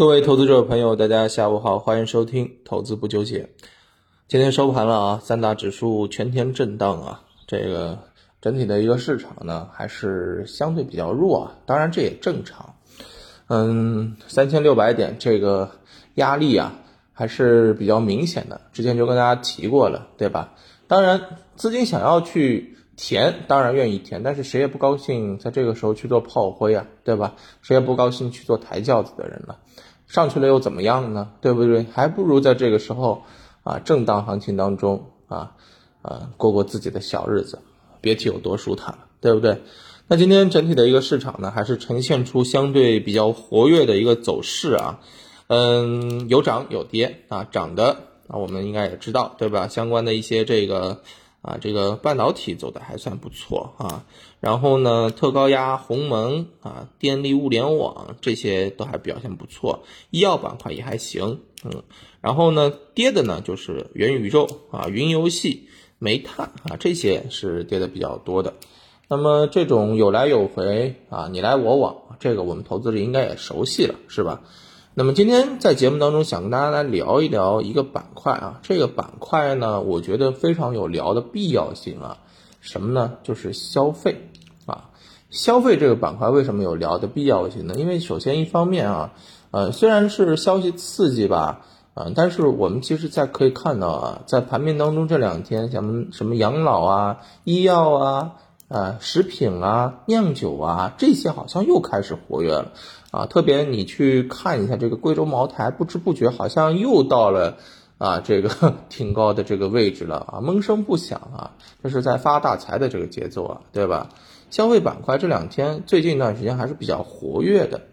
各位投资者朋友，大家下午好，欢迎收听投资不纠结。今天收盘了啊，三大指数全天震荡啊，这个整体的一个市场呢还是相对比较弱啊，当然这也正常。嗯，三千六百点这个压力啊还是比较明显的，之前就跟大家提过了，对吧？当然，资金想要去。填当然愿意填，但是谁也不高兴在这个时候去做炮灰啊，对吧？谁也不高兴去做抬轿子的人了。上去了又怎么样呢？对不对？还不如在这个时候啊，震荡行情当中啊，啊，过过自己的小日子，别提有多舒坦了，对不对？那今天整体的一个市场呢，还是呈现出相对比较活跃的一个走势啊，嗯，有涨有跌啊，涨的啊，我们应该也知道，对吧？相关的一些这个。啊，这个半导体走的还算不错啊，然后呢，特高压、鸿蒙啊、电力、物联网这些都还表现不错，医药板块也还行，嗯，然后呢，跌的呢就是元宇宙啊、云游戏、煤炭啊这些是跌的比较多的。那么这种有来有回啊，你来我往，这个我们投资者应该也熟悉了，是吧？那么今天在节目当中想跟大家来聊一聊一个板块啊，这个板块呢，我觉得非常有聊的必要性啊。什么呢？就是消费啊。消费这个板块为什么有聊的必要性呢？因为首先一方面啊，呃，虽然是消息刺激吧，啊，但是我们其实在可以看到啊，在盘面当中这两天，像什么养老啊、医药啊。啊，食品啊，酿酒啊，这些好像又开始活跃了啊！特别你去看一下这个贵州茅台，不知不觉好像又到了啊这个 挺高的这个位置了啊，闷声不响啊，这是在发大财的这个节奏啊，对吧？消费板块这两天最近一段时间还是比较活跃的。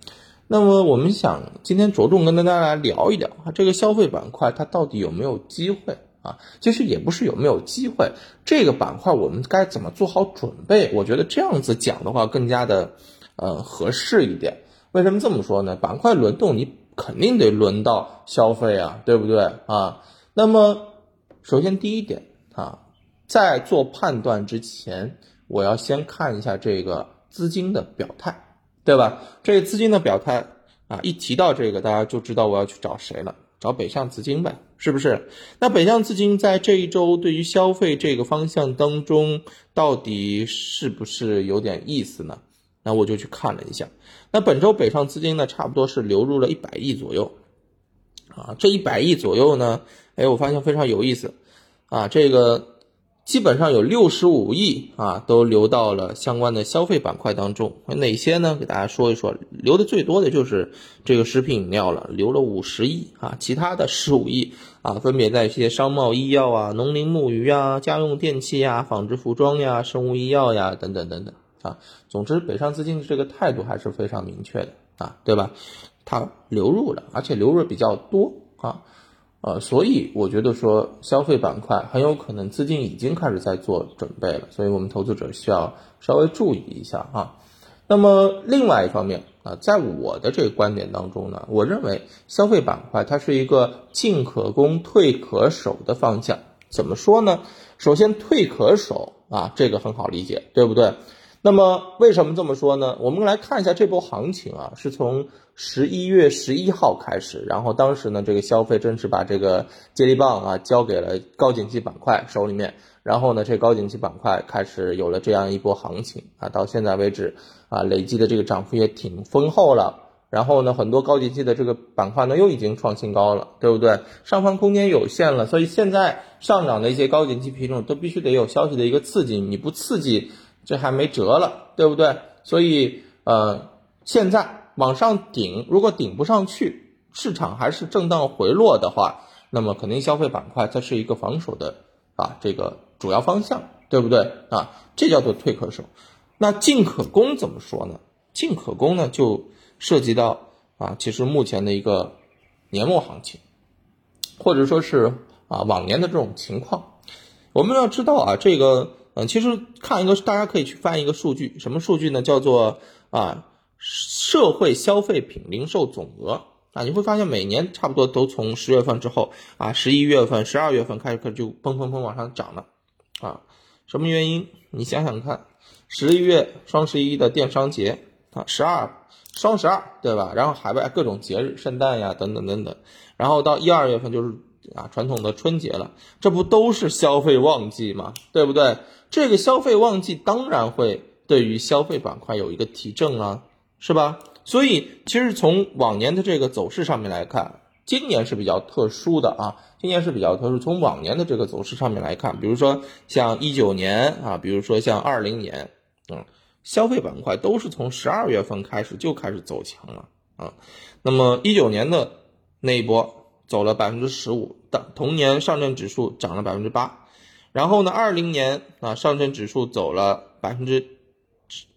那么我们想今天着重跟大家来聊一聊啊，这个消费板块它到底有没有机会？啊，其实也不是有没有机会，这个板块我们该怎么做好准备？我觉得这样子讲的话更加的，呃，合适一点。为什么这么说呢？板块轮动，你肯定得轮到消费啊，对不对啊？那么，首先第一点啊，在做判断之前，我要先看一下这个资金的表态，对吧？这资金的表态啊，一提到这个，大家就知道我要去找谁了。找北向资金呗，是不是？那北向资金在这一周对于消费这个方向当中，到底是不是有点意思呢？那我就去看了一下，那本周北上资金呢，差不多是流入了一百亿左右，啊，这一百亿左右呢，哎，我发现非常有意思，啊，这个。基本上有六十五亿啊，都流到了相关的消费板块当中。哪些呢？给大家说一说，流的最多的就是这个食品饮料了，流了五十亿啊。其他的十五亿啊，分别在一些商贸医药啊、农林牧渔啊、家用电器呀、纺织服装呀、生物医药呀等等等等啊。总之，北上资金的这个态度还是非常明确的啊，对吧？它流入了，而且流入比较多啊。呃，所以我觉得说消费板块很有可能资金已经开始在做准备了，所以我们投资者需要稍微注意一下啊。那么另外一方面啊，在我的这个观点当中呢，我认为消费板块它是一个进可攻退可守的方向。怎么说呢？首先退可守啊，这个很好理解，对不对？那么为什么这么说呢？我们来看一下这波行情啊，是从十一月十一号开始，然后当时呢，这个消费正式把这个接力棒啊交给了高景气板块手里面，然后呢，这高景气板块开始有了这样一波行情啊，到现在为止啊，累计的这个涨幅也挺丰厚了。然后呢，很多高景气的这个板块呢又已经创新高了，对不对？上方空间有限了，所以现在上涨的一些高景气品种都必须得有消息的一个刺激，你不刺激。这还没辙了，对不对？所以，呃，现在往上顶，如果顶不上去，市场还是震荡回落的话，那么肯定消费板块它是一个防守的啊，这个主要方向，对不对啊？这叫做退可守。那进可攻怎么说呢？进可攻呢，就涉及到啊，其实目前的一个年末行情，或者说是啊往年的这种情况，我们要知道啊，这个。嗯，其实看一个，大家可以去翻一个数据，什么数据呢？叫做啊，社会消费品零售总额啊，你会发现每年差不多都从十月份之后啊，十一月份、十二月份开始，可就砰砰砰往上涨了啊。什么原因？你想想看，十一月双十一的电商节啊，十二双十二对吧？然后海外各种节日，圣诞呀等等等等，然后到一二月份就是啊传统的春节了，这不都是消费旺季吗？对不对？这个消费旺季当然会对于消费板块有一个提振啊，是吧？所以其实从往年的这个走势上面来看，今年是比较特殊的啊，今年是比较特殊。从往年的这个走势上面来看，比如说像一九年啊，比如说像二零年，嗯，消费板块都是从十二月份开始就开始走强了啊。那么一九年的那一波走了百分之十五，的同年上证指数涨了百分之八，然后呢，二零年啊，上证指数走了百分之。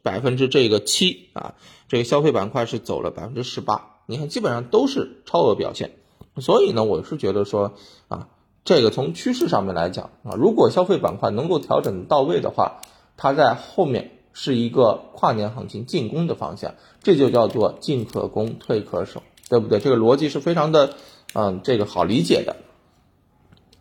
百分之这个七啊，这个消费板块是走了百分之十八，你看基本上都是超额表现，所以呢，我是觉得说啊，这个从趋势上面来讲啊，如果消费板块能够调整到位的话，它在后面是一个跨年行情进攻的方向，这就叫做进可攻，退可守，对不对？这个逻辑是非常的嗯，这个好理解的。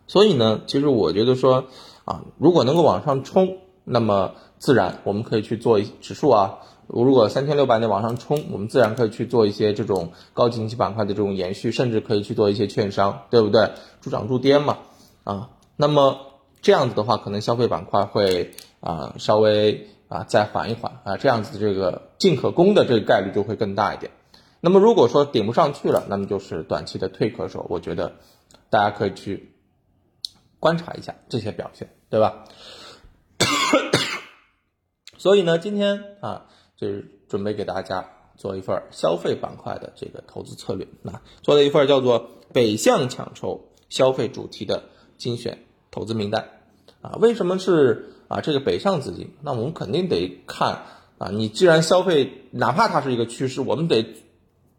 所以呢，其实我觉得说啊，如果能够往上冲，那么。自然，我们可以去做一指数啊。如果三千六百点往上冲，我们自然可以去做一些这种高景气板块的这种延续，甚至可以去做一些券商，对不对？助涨助跌嘛，啊，那么这样子的话，可能消费板块会啊稍微啊再缓一缓啊，这样子这个进可攻的这个概率就会更大一点。那么如果说顶不上去了，那么就是短期的退可守，我觉得大家可以去观察一下这些表现，对吧？所以呢，今天啊，就是准备给大家做一份消费板块的这个投资策略，那做了一份叫做北向抢筹消费主题的精选投资名单，啊，为什么是啊这个北上资金？那我们肯定得看啊，你既然消费，哪怕它是一个趋势，我们得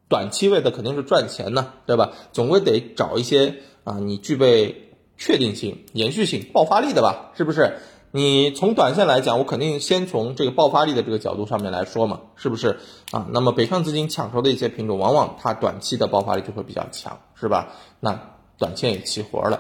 短期为的肯定是赚钱呢，对吧？总归得找一些啊，你具备确定性、延续性、爆发力的吧，是不是？你从短线来讲，我肯定先从这个爆发力的这个角度上面来说嘛，是不是啊？那么北上资金抢筹的一些品种，往往它短期的爆发力就会比较强，是吧？那短线也齐活了，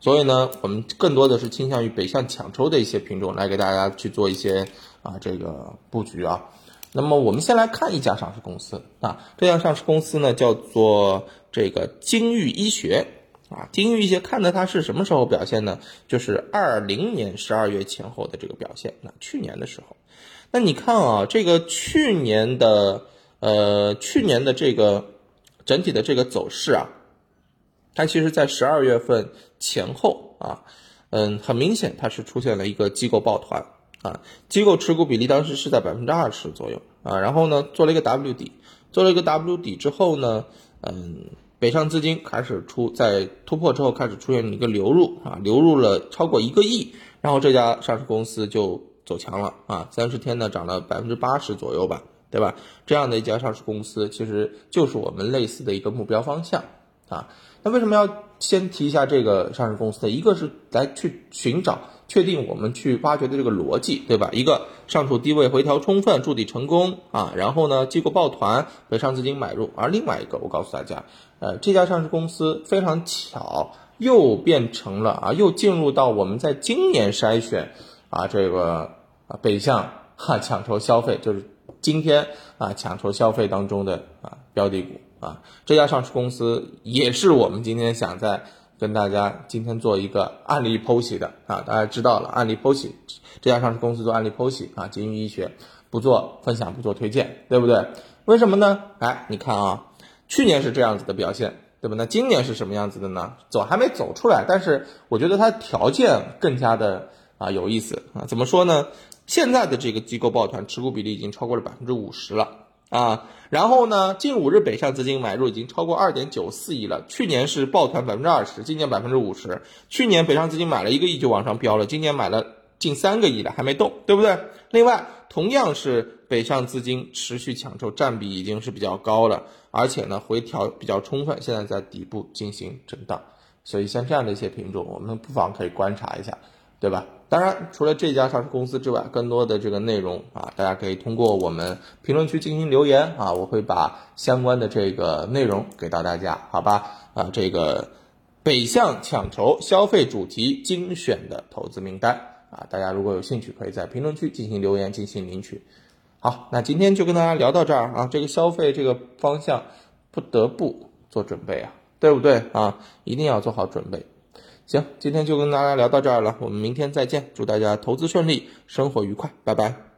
所以呢，我们更多的是倾向于北向抢筹的一些品种来给大家去做一些啊这个布局啊。那么我们先来看一家上市公司啊，这家上市公司呢叫做这个金域医学。啊，金玉一些看的它是什么时候表现呢？就是二零年十二月前后的这个表现。那去年的时候，那你看啊，这个去年的呃，去年的这个整体的这个走势啊，它其实在十二月份前后啊，嗯，很明显它是出现了一个机构抱团啊，机构持股比例当时是在百分之二十左右啊，然后呢做了一个 W 底，做了一个 W 底之后呢，嗯。北上资金开始出，在突破之后开始出现一个流入啊，流入了超过一个亿，然后这家上市公司就走强了啊，三十天呢涨了百分之八十左右吧，对吧？这样的一家上市公司其实就是我们类似的一个目标方向啊。那为什么要先提一下这个上市公司呢？一个是来去寻找。确定我们去挖掘的这个逻辑，对吧？一个上处低位回调充分筑底成功啊，然后呢，机构抱团，北上资金买入。而另外一个，我告诉大家，呃，这家上市公司非常巧，又变成了啊，又进入到我们在今年筛选啊这个啊北向哈抢筹消费，就是今天啊抢筹消费当中的啊标的股啊，这家上市公司也是我们今天想在。跟大家今天做一个案例剖析的啊，大家知道了案例剖析，这家上市公司做案例剖析啊，金玉医学不做分享不做推荐，对不对？为什么呢？哎，你看啊，去年是这样子的表现，对吧？那今年是什么样子的呢？走还没走出来，但是我觉得它条件更加的啊有意思啊。怎么说呢？现在的这个机构抱团持股比例已经超过了百分之五十了。啊，然后呢，近五日北上资金买入已经超过二点九四亿了。去年是抱团百分之二十，今年百分之五十。去年北上资金买了一个亿就往上飙了，今年买了近三个亿了，还没动，对不对？另外，同样是北上资金持续抢筹，占比已经是比较高了，而且呢回调比较充分，现在在底部进行震荡。所以像这样的一些品种，我们不妨可以观察一下，对吧？当然，除了这家上市公司之外，更多的这个内容啊，大家可以通过我们评论区进行留言啊，我会把相关的这个内容给到大家，好吧？啊，这个北向抢筹消费主题精选的投资名单啊，大家如果有兴趣，可以在评论区进行留言进行领取。好，那今天就跟大家聊到这儿啊，这个消费这个方向不得不做准备啊，对不对啊？一定要做好准备。行，今天就跟大家聊到这儿了，我们明天再见，祝大家投资顺利，生活愉快，拜拜。